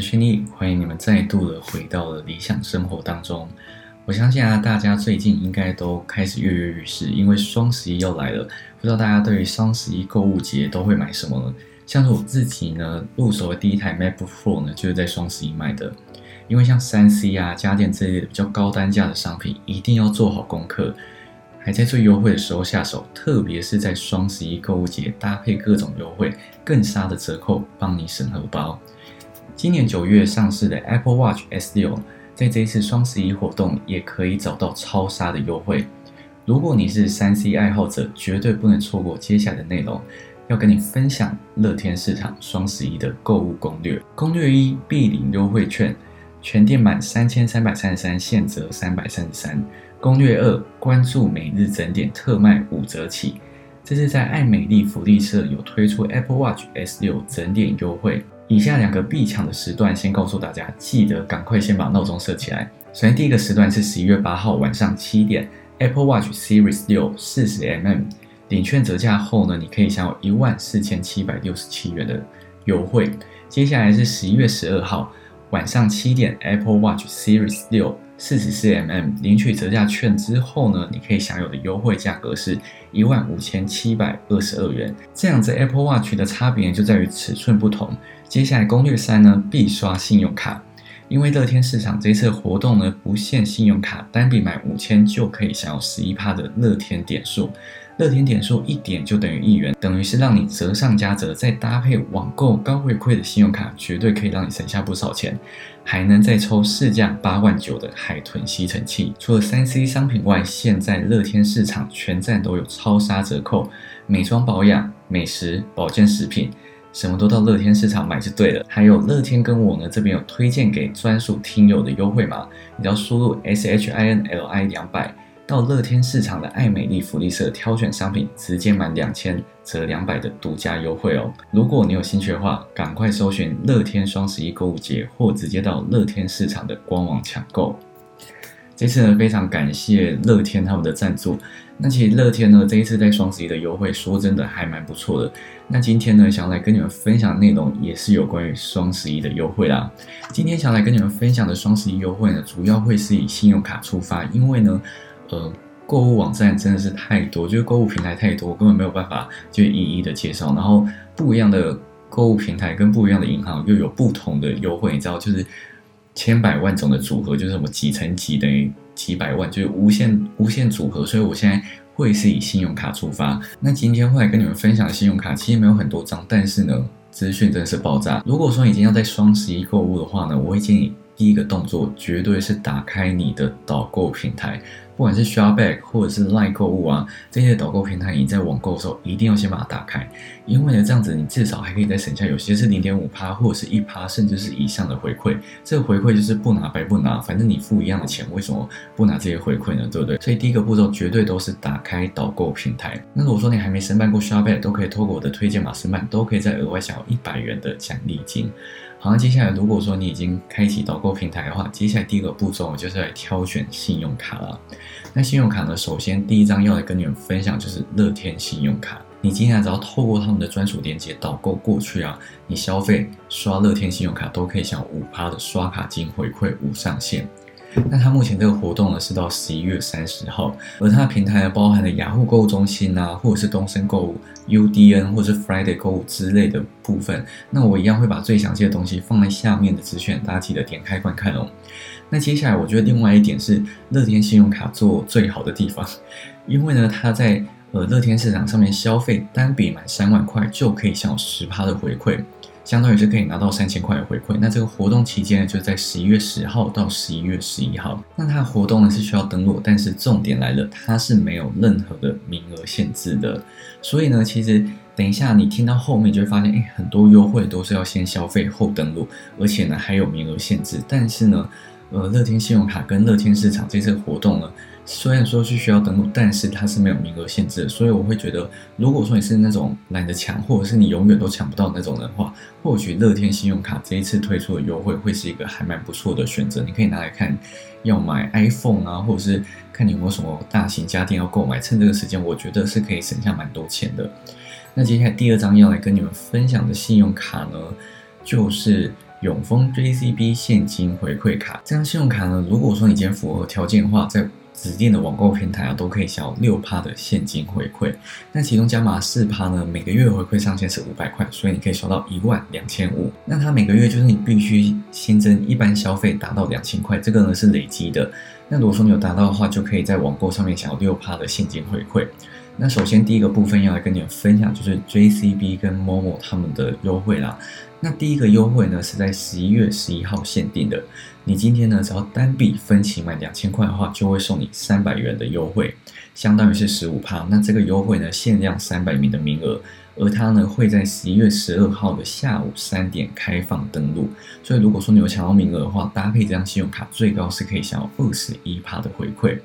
是轩逸，欢迎你们再度的回到了理想生活当中。我相信啊，大家最近应该都开始跃跃欲试，因为双十一要来了。不知道大家对于双十一购物节都会买什么呢？像是我自己呢，入手的第一台 MacBook Pro 呢，就是在双十一买的。因为像三 C 啊、家电这类的比较高单价的商品，一定要做好功课，还在最优惠的时候下手，特别是在双十一购物节，搭配各种优惠，更杀的折扣，帮你省荷包。今年九月上市的 Apple Watch S6，在这一次双十一活动也可以找到超杀的优惠。如果你是三 C 爱好者，绝对不能错过接下来的内容。要跟你分享乐天市场双十一的购物攻略。攻略一：必领优惠券，全店满三千三百三十三，现折三百三十三。攻略二：关注每日整点特卖五折起。这是在爱美丽福利社有推出 Apple Watch S6 整点优惠。以下两个必抢的时段，先告诉大家，记得赶快先把闹钟设起来。首先，第一个时段是十一月八号晚上七点，Apple Watch Series 六四十 mm 领券折价后呢，你可以享有一万四千七百六十七元的优惠。接下来是十一月十二号晚上七点，Apple Watch Series 六。四十四 mm 领取折价券之后呢，你可以享有的优惠价格是一万五千七百二十二元。这样子 Apple Watch 的差别就在于尺寸不同。接下来攻略三呢，必刷信用卡，因为乐天市场这次活动呢不限信用卡，单笔买五千就可以享有十一趴的乐天点数。乐天点数一点就等于一元，等于是让你折上加折，再搭配网购高回馈的信用卡，绝对可以让你省下不少钱，还能再抽市价八万九的海豚吸尘器。除了三 C 商品外，现在乐天市场全站都有超杀折扣，美妆保养、美食、保健食品，什么都到乐天市场买就对了。还有乐天跟我呢这边有推荐给专属听友的优惠码，你要输入 S H I N L I 两百。到乐天市场的爱美丽福利社挑选商品，直接满两千折两百的独家优惠哦！如果你有兴趣的话，赶快搜寻乐天双十一购物节，或直接到乐天市场的官网抢购。这次呢，非常感谢乐天他们的赞助。那其实乐天呢，这一次在双十一的优惠，说真的还蛮不错的。那今天呢，想来跟你们分享的内容，也是有关于双十一的优惠啦。今天想来跟你们分享的双十一优惠呢，主要会是以信用卡出发，因为呢。呃，购物网站真的是太多，就是购物平台太多，根本没有办法就一一的介绍。然后不一样的购物平台跟不一样的银行又有不同的优惠，你知道，就是千百万种的组合，就是什么几乘几等于几百万，就是无限无限组合。所以我现在会是以信用卡出发。那今天会来跟你们分享信用卡其实没有很多张，但是呢，资讯真的是爆炸。如果说已经要在双十一购物的话呢，我会建议。第一个动作绝对是打开你的导购平台，不管是 Shopback 或者是 Line 购物啊，这些导购平台，你在网购的时候一定要先把它打开，因为呢，这样子你至少还可以再省下，有些是零点五趴或者是一趴，甚至是以上的回馈。这个回馈就是不拿白不拿，反正你付一样的钱，为什么不拿这些回馈呢？对不对？所以第一个步骤绝对都是打开导购平台。那如果说你还没申办过 Shopback，都可以透过我的推荐码申办，都可以再额外享有一百元的奖励金。好，那接下来如果说你已经开启导购平台的话，接下来第一个步骤就是来挑选信用卡了。那信用卡呢，首先第一张要来跟你们分享就是乐天信用卡。你今天只要透过他们的专属链接导购过去啊，你消费刷乐天信用卡都可以享五趴的刷卡金回馈无上限。那它目前这个活动呢是到十一月三十号，而它的平台呢包含了雅虎购物中心啊，或者是东森购物、UDN 或者是 Friday 购物之类的部分。那我一样会把最详细的东西放在下面的资讯，大家记得点开观看哦。那接下来我觉得另外一点是乐天信用卡做最好的地方，因为呢它在呃乐天市场上面消费单笔满三万块就可以享有十趴的回馈。相当于是可以拿到三千块的回馈。那这个活动期间呢，就在十一月十号到十一月十一号。那它的活动呢是需要登录，但是重点来了，它是没有任何的名额限制的。所以呢，其实等一下你听到后面就会发现，哎，很多优惠都是要先消费后登录，而且呢还有名额限制。但是呢，呃，乐天信用卡跟乐天市场这次活动呢。虽然说是需要登录，但是它是没有名额限制，所以我会觉得，如果说你是那种懒得抢，或者是你永远都抢不到那种的话，或许乐天信用卡这一次推出的优惠会是一个还蛮不错的选择。你可以拿来看，要买 iPhone 啊，或者是看你有没有什么大型家电要购买，趁这个时间，我觉得是可以省下蛮多钱的。那接下来第二张要来跟你们分享的信用卡呢，就是永丰 JCB 现金回馈卡。这张信用卡呢，如果说你今天符合条件的话，在指定的网购平台啊，都可以享有六趴的现金回馈。那其中加码四趴呢，每个月回馈上限是五百块，所以你可以收到一万两千五。那它每个月就是你必须新增一般消费达到两千块，这个呢是累积的。那如果说你有达到的话，就可以在网购上面享有六趴的现金回馈。那首先第一个部分要来跟你们分享，就是 JCB 跟 Momo 他们的优惠啦。那第一个优惠呢是在十一月十一号限定的，你今天呢只要单笔分期满两千块的话，就会送你三百元的优惠，相当于是十五趴。那这个优惠呢限量三百名的名额，而它呢会在十一月十二号的下午三点开放登录。所以如果说你有抢到名额的话，搭配这张信用卡，最高是可以享有二十一趴的回馈。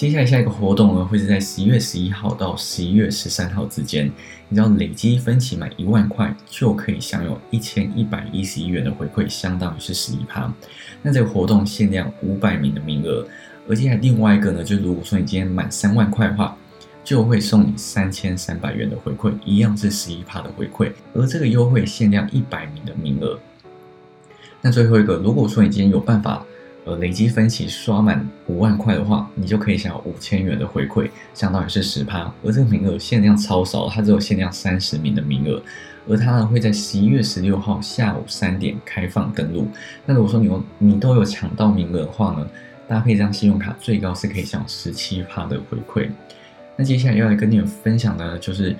接下来下一个活动呢，会是在十一月十一号到十一月十三号之间，你只要累积分期满一万块，就可以享有一千一百一十一元的回馈，相当于是十一趴。那这个活动限量五百名的名额，而且还另外一个呢，就如果说你今天满三万块的话，就会送你三千三百元的回馈，一样是十一趴的回馈。而这个优惠限量一百名的名额。那最后一个，如果说你今天有办法。呃，累积分期刷满五万块的话，你就可以享有五千元的回馈，相当于是十趴。而这个名额限量超少，它只有限量三十名的名额。而它呢会在十一月十六号下午三点开放登录。那如果说你有你都有抢到名额的话呢，搭配这张信用卡，最高是可以享十七趴的回馈。那接下来要来跟你们分享的就是。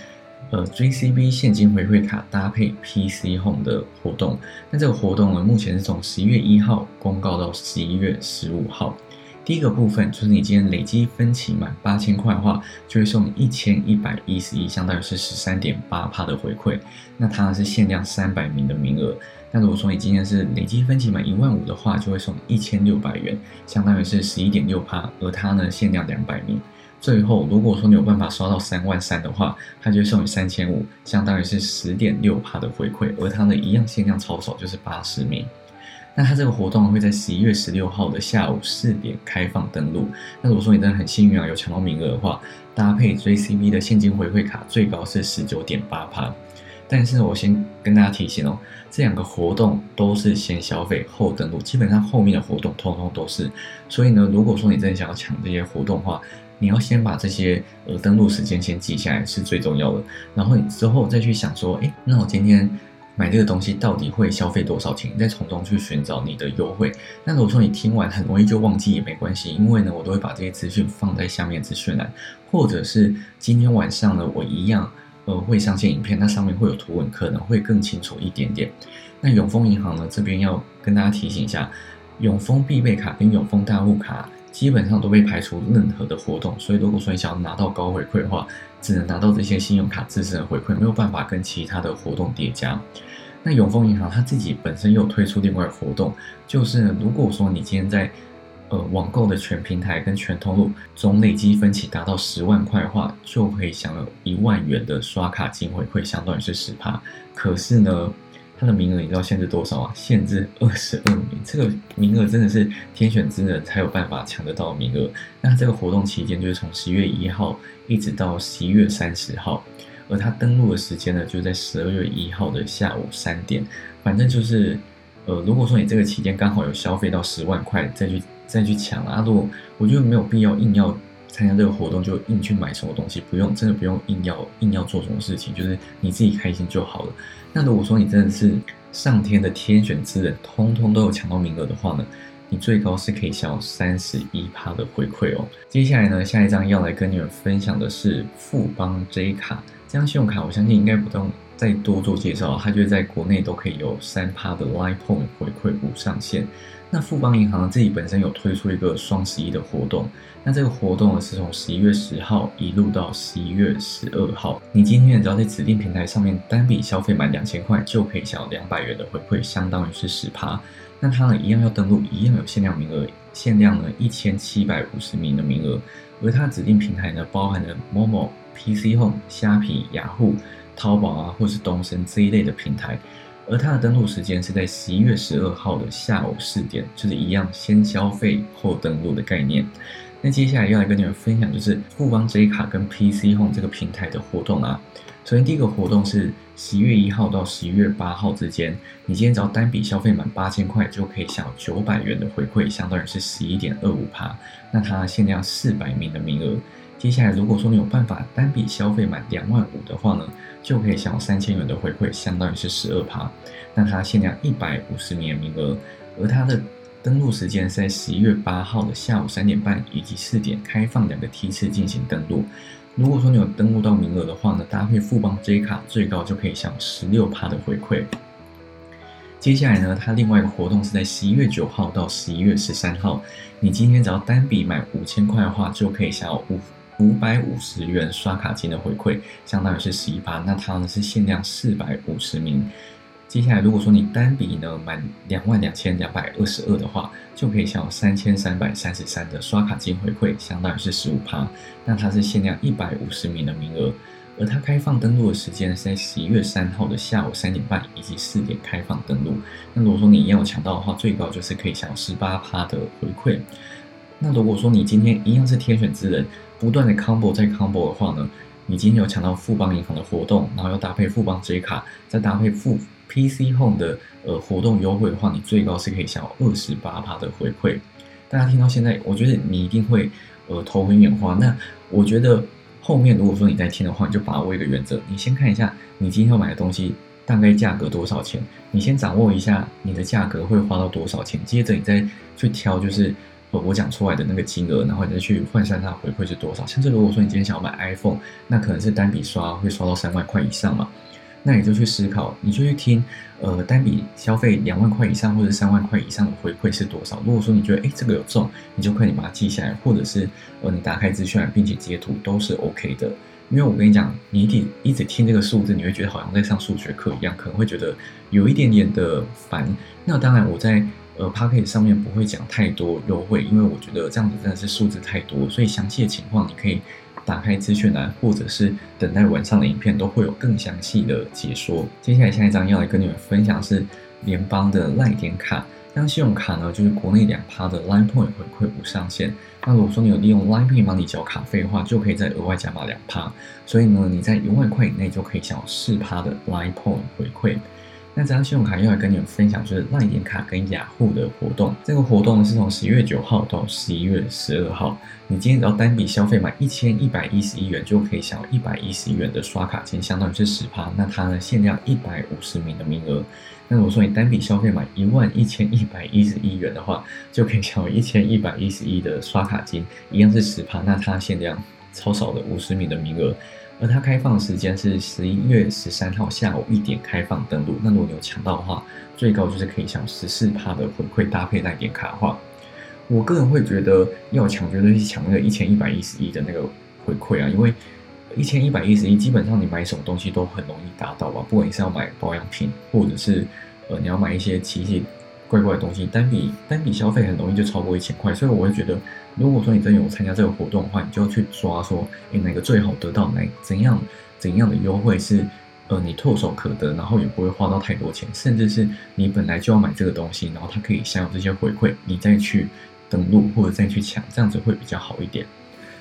呃，JCB 现金回馈卡搭配 PC Home 的活动，那这个活动呢，目前是从十一月一号公告到十一月十五号。第一个部分就是你今天累积分期满八千块的话，就会送你一千一百一十一，相当于是十三点八帕的回馈。那它是限量三百名的名额。那如果说你今天是累积分期满一万五的话，就会送一千六百元，相当于是十一点六帕。而它呢，限量两百名。最后，如果说你有办法刷到三万三的话，它就送你三千五，相当于是十点六帕的回馈。而它呢，一样限量超少，就是八十名。那它这个活动会在十一月十六号的下午四点开放登录。那如果说你真的很幸运啊，有抢到名额的话，搭配 JCB 的现金回馈卡，最高是十九点八帕。但是我先跟大家提醒哦，这两个活动都是先消费后登录，基本上后面的活动通通都是。所以呢，如果说你真的想要抢这些活动的话，你要先把这些呃登录时间先记下来是最重要的，然后你之后再去想说，哎，那我今天买这个东西到底会消费多少钱？再从中去寻找你的优惠。那如果说你听完很容易就忘记也没关系，因为呢，我都会把这些资讯放在下面资讯栏，或者是今天晚上呢，我一样呃会上线影片，那上面会有图文，可能会更清楚一点点。那永丰银行呢这边要跟大家提醒一下，永丰必备卡跟永丰大户卡。基本上都被排除任何的活动，所以如果说你想要拿到高回馈的话，只能拿到这些信用卡自身的回馈，没有办法跟其他的活动叠加。那永丰银行它自己本身又推出另外活动，就是，如果说你今天在呃网购的全平台跟全通路总累积分期达到十万块的话，就可以享有一万元的刷卡金回馈，相当于是十趴。可是呢？它的名额你知道限制多少啊？限制二十二名，这个名额真的是天选之人才有办法抢得到名额。那这个活动期间就是从十一月一号一直到十一月三十号，而它登录的时间呢就在十二月一号的下午三点。反正就是，呃，如果说你这个期间刚好有消费到十万块，再去再去抢啊，如果我觉得没有必要硬要参加这个活动，就硬去买什么东西，不用，真的不用硬要硬要做什么事情，就是你自己开心就好了。那如果说你真的是上天的天选之人，通通都有抢到名额的话呢，你最高是可以享有三十一趴的回馈哦。接下来呢，下一张要来跟你们分享的是富邦 J 卡这张信用卡，我相信应该不用再多做介绍，它就在国内都可以有三趴的 Line Point 回馈无上限。那富邦银行自己本身有推出一个双十一的活动，那这个活动呢是从十一月十号一路到十一月十二号。你今天只要在指定平台上面单笔消费满两千块，就可以享有两百元的回馈，相当于是十趴。那它呢一样要登录，一样有限量名额，限量呢一千七百五十名的名额。而它指定平台呢包含了某某、PC Home、虾皮、雅虎、淘宝啊，或是东森这一类的平台。而它的登录时间是在十一月十二号的下午四点，就是一样先消费后登录的概念。那接下来要来跟你们分享，就是富邦 J 卡跟 PC Home 这个平台的活动啊。首先第一个活动是十一月一号到十一月八号之间，你今天只要单笔消费满八千块，就可以享九百元的回馈，相当于是十一点二五趴。那它限量四百名的名额。接下来如果说你有办法单笔消费满两万五的话呢，就可以享有三千元的回馈，相当于是十二趴。那它限量一百五十名名额，而它的登录时间是在十一月八号的下午三点半以及四点开放两个梯次进行登录。如果说你有登录到名额的话呢，搭配富邦 J 卡最高就可以享十六趴的回馈。接下来呢，它另外一个活动是在十一月九号到十一月十三号，你今天只要单笔买五千块的话，就可以享有五五百五十元刷卡金的回馈，相当于是十一趴。那它呢是限量四百五十名。接下来，如果说你单笔呢满两万两千两百二十二的话，就可以享有三千三百三十三的刷卡金回馈，相当于是十五趴。那它是限量一百五十名的名额，而它开放登录的时间是在十一月三号的下午三点半以及四点开放登录。那如果说你一样抢到的话，最高就是可以享有十八趴的回馈。那如果说你今天一样是天选之人，不断的 combo 再 combo 的话呢，你今天有抢到富邦银行的活动，然后又搭配富邦 J 卡，再搭配富。PC Home 的呃活动优惠的话，你最高是可以享有二十八趴的回馈。大家听到现在，我觉得你一定会呃头昏眼花。那我觉得后面如果说你在听的话，你就把握一个原则，你先看一下你今天要买的东西大概价格多少钱，你先掌握一下你的价格会花到多少钱，接着你再去挑就是呃我讲出来的那个金额，然后你再去换算它回馈是多少。像是如果说你今天想要买 iPhone，那可能是单笔刷会刷到三万块以上嘛。那你就去思考，你就去听，呃，单笔消费两万块以上或者三万块以上的回馈是多少？如果说你觉得，哎，这个有中，你就可以把它记下来，或者是，呃，你打开资讯并且截图都是 OK 的。因为我跟你讲，你一直一直听这个数字，你会觉得好像在上数学课一样，可能会觉得有一点点的烦。那当然，我在呃 p a c k e 上面不会讲太多优惠，因为我觉得这样子真的是数字太多，所以详细的情况你可以。打开资讯栏，或者是等待晚上的影片，都会有更详细的解说。接下来下一张要来跟你们分享是联邦的赖点卡，这张信用卡呢，就是国内两趴的 Line Point 回馈无上限。那如果说你有利用 Line Pay 帮你缴卡费的话，就可以再额外加码两趴。所以呢，你在一万块以内就可以享有四趴的 Line Point 回馈。那这张信用卡又来跟你们分享，就是赖点卡跟雅虎的活动。这个活动是从十一月九号到十一月十二号。你今天只要单笔消费满一千一百一十一元，就可以享有一百一十一元的刷卡金，相当于是十趴。那它呢限量一百五十名的名额。那如果说你单笔消费满一万一千一百一十一元的话，就可以享有一千一百一十一的刷卡金，一样是十趴。那它限量超少的五十名的名额。而它开放时间是十一月十三号下午一点开放登录。那如果你有抢到的话，最高就是可以享十四趴的回馈，搭配带点卡的话，我个人会觉得要抢绝对是抢那个一千一百一十一的那个回馈啊，因为一千一百一十一基本上你买什么东西都很容易达到吧，不管你是要买保养品，或者是呃你要买一些奇奇怪怪的东西，单笔单笔消费很容易就超过一千块，所以我会觉得。如果说你真有参加这个活动的话，你就要去抓说，诶，哪个最好得到哪怎样怎样的优惠是，呃，你唾手可得，然后也不会花到太多钱，甚至是你本来就要买这个东西，然后它可以享有这些回馈，你再去登录或者再去抢，这样子会比较好一点。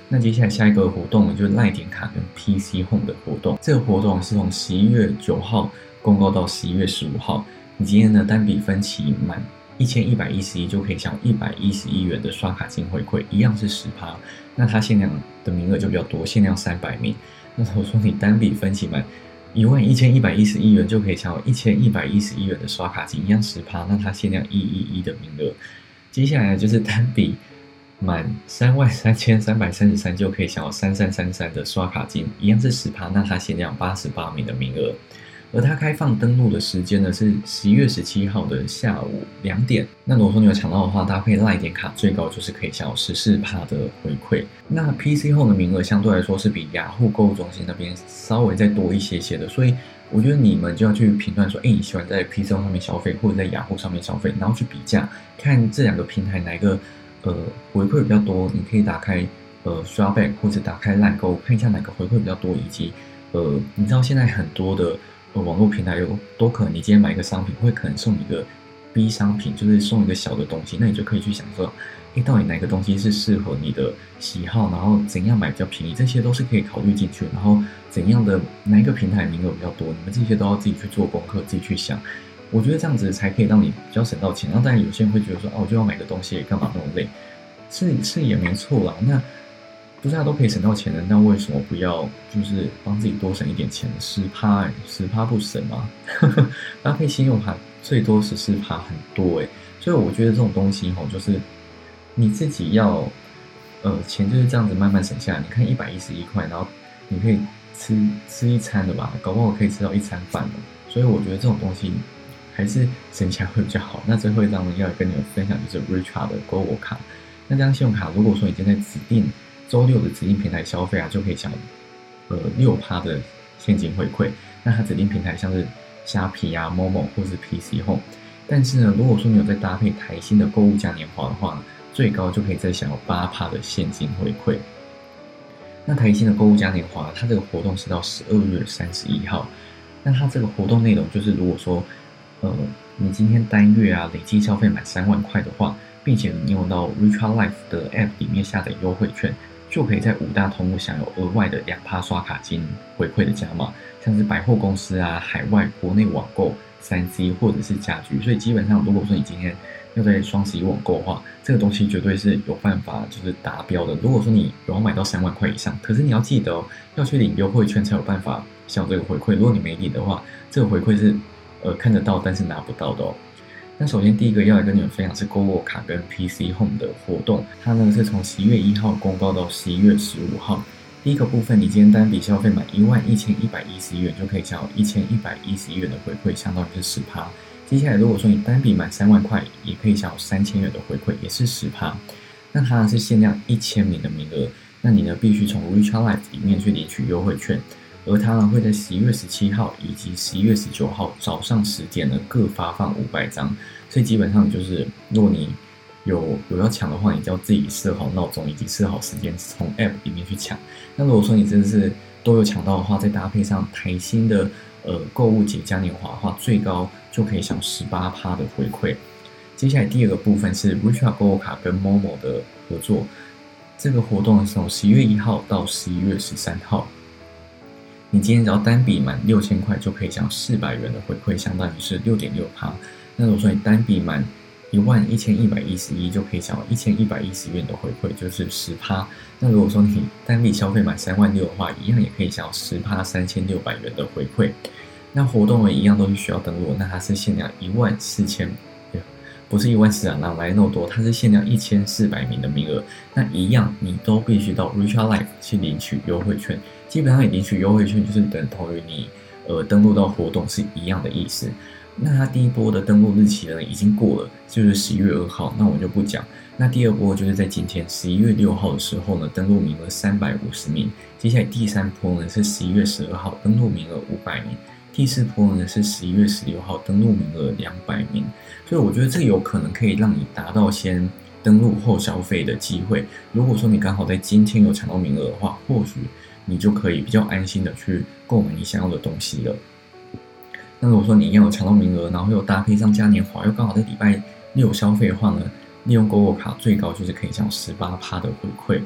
那接下来下一个活动呢，就是赖点卡跟 PC Home 的活动。这个活动是从十一月九号公告到十一月十五号，你今天的单笔分期满。一千一百一十一就可以享一百一十一元的刷卡金回馈，一样是十趴。那它限量的名额就比较多，限量三百名。那我说你单笔分期满一万一千一百一十一元，就可以享有一千一百一十一元的刷卡金，一样十趴。那它限量一一一的名额。接下来就是单笔满三万三千三百三十三，就可以享有三三三三的刷卡金，一样是十趴。那它限量八十八名的名额。而它开放登录的时间呢是十一月十七号的下午两点。那如果说你有抢到的话，搭配赖点卡，最高就是可以享有十四帕的回馈。那 PC 后的名额相对来说是比雅虎购物中心那边稍微再多一些些的，所以我觉得你们就要去评断说，哎，你喜欢在 PC 上面消费，或者在雅虎上面消费，然后去比价，看这两个平台哪个呃回馈比较多。你可以打开呃刷 back 或者打开烂购，看一下哪个回馈比较多，以及呃，你知道现在很多的。网络平台有多可能？你今天买一个商品，会可能送你一个 B 商品，就是送一个小的东西，那你就可以去想说，诶，到底哪个东西是适合你的喜好，然后怎样买比较便宜，这些都是可以考虑进去。然后怎样的哪一个平台名额比较多，你们这些都要自己去做功课，自己去想。我觉得这样子才可以让你比较省到钱。然后当然有些人会觉得说，哦，我就要买个东西，干嘛那么累？是是也没错啦。那不是大家都可以省到钱的，那为什么不要就是帮自己多省一点钱？十趴，十趴不省吗？搭配信用卡最多十四趴，很多诶。所以我觉得这种东西吼，就是你自己要，呃，钱就是这样子慢慢省下来。你看一百一十一块，然后你可以吃吃一餐的吧，搞不好可以吃到一餐饭的。所以我觉得这种东西。还是省起来会比较好。那最后一张呢，要跟你们分享就是 Richard 的 g o 卡。那这张信用卡，如果说你今天在指定周六的指定平台消费啊，就可以享呃六趴的现金回馈。那它指定平台像是虾皮啊、Momo 或是 PC Home。但是呢，如果说你有在搭配台新的购物嘉年华的话，最高就可以再享有八趴的现金回馈。那台新的购物嘉年华，它这个活动是到十二月三十一号。那它这个活动内容就是，如果说呃，你今天单月啊累计消费满三万块的话，并且你用到 Richard Life 的 App 里面下载优惠券，就可以在五大通路享有额外的两趴刷卡金回馈的加码，像是百货公司啊、海外、国内网购、三 C 或者是家居。所以基本上，如果说你今天要在双十一网购的话，这个东西绝对是有办法就是达标的。如果说你有要买到三万块以上，可是你要记得哦，要去领优惠券才有办法享这个回馈。如果你没领的话，这个回馈是。呃，看得到但是拿不到的哦。那首先第一个要来跟你们分享是购物卡跟 PC Home 的活动，它呢是从十一月一号公告到十一月十五号。第一个部分，你今天单笔消费满一万一千一百一十元，就可以享有一千一百一十元的回馈，相当于是十趴。接下来如果说你单笔满三万块，也可以享有三千元的回馈，也是十趴。那它是限量一千名的名额，那你呢必须从 Richard Life 里面去领取优惠券。而它呢会在十一月十七号以及十一月十九号早上十点呢各发放五百张，所以基本上就是，如果你有有要抢的话，你就要自己设好闹钟以及设好时间，从 App 里面去抢。那如果说你真的是都有抢到的话，再搭配上台新的呃购物节嘉年华的话，最高就可以享十八趴的回馈。接下来第二个部分是 Richard 购物卡跟 Momo 的合作，这个活动是从十一月一号到十一月十三号。你今天只要单笔满六千块，就可以享四百元的回馈，相当于是六点六趴。那如果说你单笔满一万一千一百一十一，就可以享一千一百一十元的回馈，就是十趴。那如果说你单笔消费满三万六的话，一样也可以享十趴三千六百元的回馈。那活动呢，一样都是需要登录，那它是限量一万四千。不是一万四啊，哪来那么多？它是限量一千四百名的名额，那一样你都必须到 Richard Life 去领取优惠券。基本上你领取优惠券就是等同于你呃登录到活动是一样的意思。那它第一波的登录日期呢已经过了，就是十一月二号，那我就不讲。那第二波就是在今天十一月六号的时候呢，登录名额三百五十名。接下来第三波呢是十一月十二号，登录名额五百名。第四波呢是十一月十六号，登录名额两百名，所以我觉得这有可能可以让你达到先登录后消费的机会。如果说你刚好在今天有抢到名额的话，或许你就可以比较安心的去购买你想要的东西了。那如果说你要有抢到名额，然后又搭配上嘉年华，又刚好在礼拜六消费的话呢，利用购物卡最高就是可以享十八趴的回馈。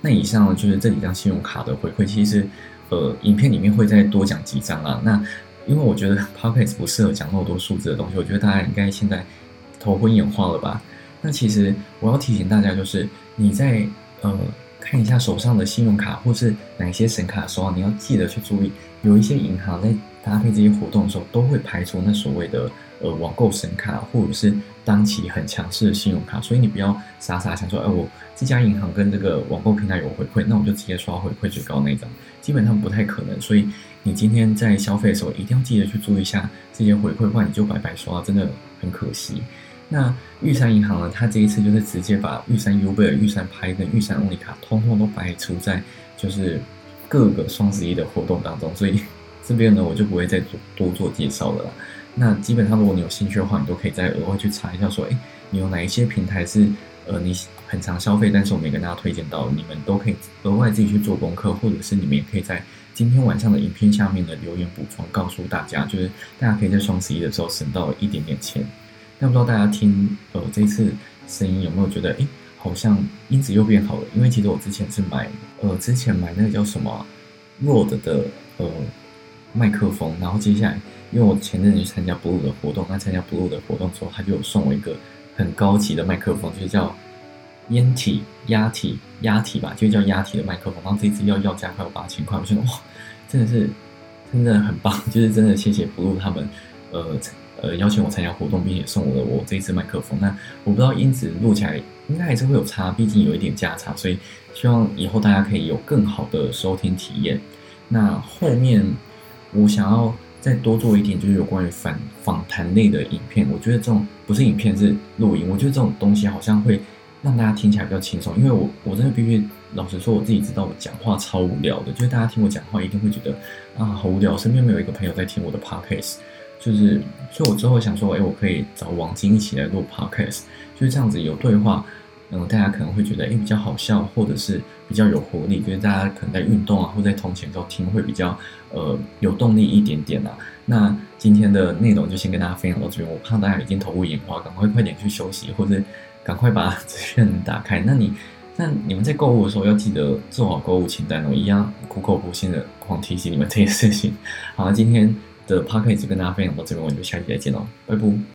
那以上就是这几张信用卡的回馈，其实呃影片里面会再多讲几张啊。那因为我觉得 podcast 不适合讲那么多数字的东西，我觉得大家应该现在头昏眼花了吧？那其实我要提醒大家，就是你在呃看一下手上的信用卡或是哪些神卡的时候，你要记得去注意，有一些银行在搭配这些活动的时候，都会排除那所谓的呃网购神卡或者是当期很强势的信用卡，所以你不要傻傻想说，哎，我这家银行跟这个网购平台有回馈，那我就直接刷回馈最高那张，基本上不太可能，所以。你今天在消费的时候，一定要记得去注意一下这些回馈，不然你就白白刷，真的很可惜。那玉山银行呢？它这一次就是直接把玉山 U 贝尔、玉山拍跟玉山欧利卡通通都排除在就是各个双十一的活动当中，所以这边呢我就不会再多多做介绍了啦。那基本上如果你有兴趣的话，你都可以再额外去查一下，说哎，你有哪一些平台是呃你很常消费，但是我没跟大家推荐到，你们都可以额外自己去做功课，或者是你们也可以在。今天晚上的影片下面的留言补充，告诉大家，就是大家可以在双十一的时候省到一点点钱。那不知道大家听呃这次声音有没有觉得，哎，好像音质又变好了，因为其实我之前是买呃之前买那个叫什么 Rode 的呃麦克风，然后接下来因为我前阵子去参加 Blue 的活动，那参加 Blue 的活动之后，他就有送我一个很高级的麦克风，就是叫烟体压体压体吧，就叫压体的麦克风，然后这一支要要价快有八千块，我觉得哇，真的是真的很棒，就是真的谢谢 Blue 他们呃。呃，邀请我参加活动，并且送我了我这一支麦克风。那我不知道音质录起来应该还是会有差，毕竟有一点价差，所以希望以后大家可以有更好的收听体验。那后面我想要再多做一点，就是有关于反访谈类的影片。我觉得这种不是影片是录音，我觉得这种东西好像会让大家听起来比较轻松。因为我我真的必须老实说，我自己知道我讲话超无聊的，就是大家听我讲话一定会觉得啊好无聊。身边没有一个朋友在听我的 podcast。就是，所以我之后想说，哎，我可以找王晶一起来录 podcast，就是这样子有对话，嗯，大家可能会觉得，哎，比较好笑，或者是比较有活力，就是大家可能在运动啊，或在通勤时候听会比较，呃，有动力一点点啊。那今天的内容就先跟大家分享到这边，我怕大家已经头昏眼花，赶快快点去休息，或者赶快把资讯打开。那你，那你们在购物的时候要记得做好购物清单哦，一样苦口婆心的狂提醒你们这件事情。好，今天。的 p o c a s t 就跟大家分享到这边，我们就下期再见喽，拜拜。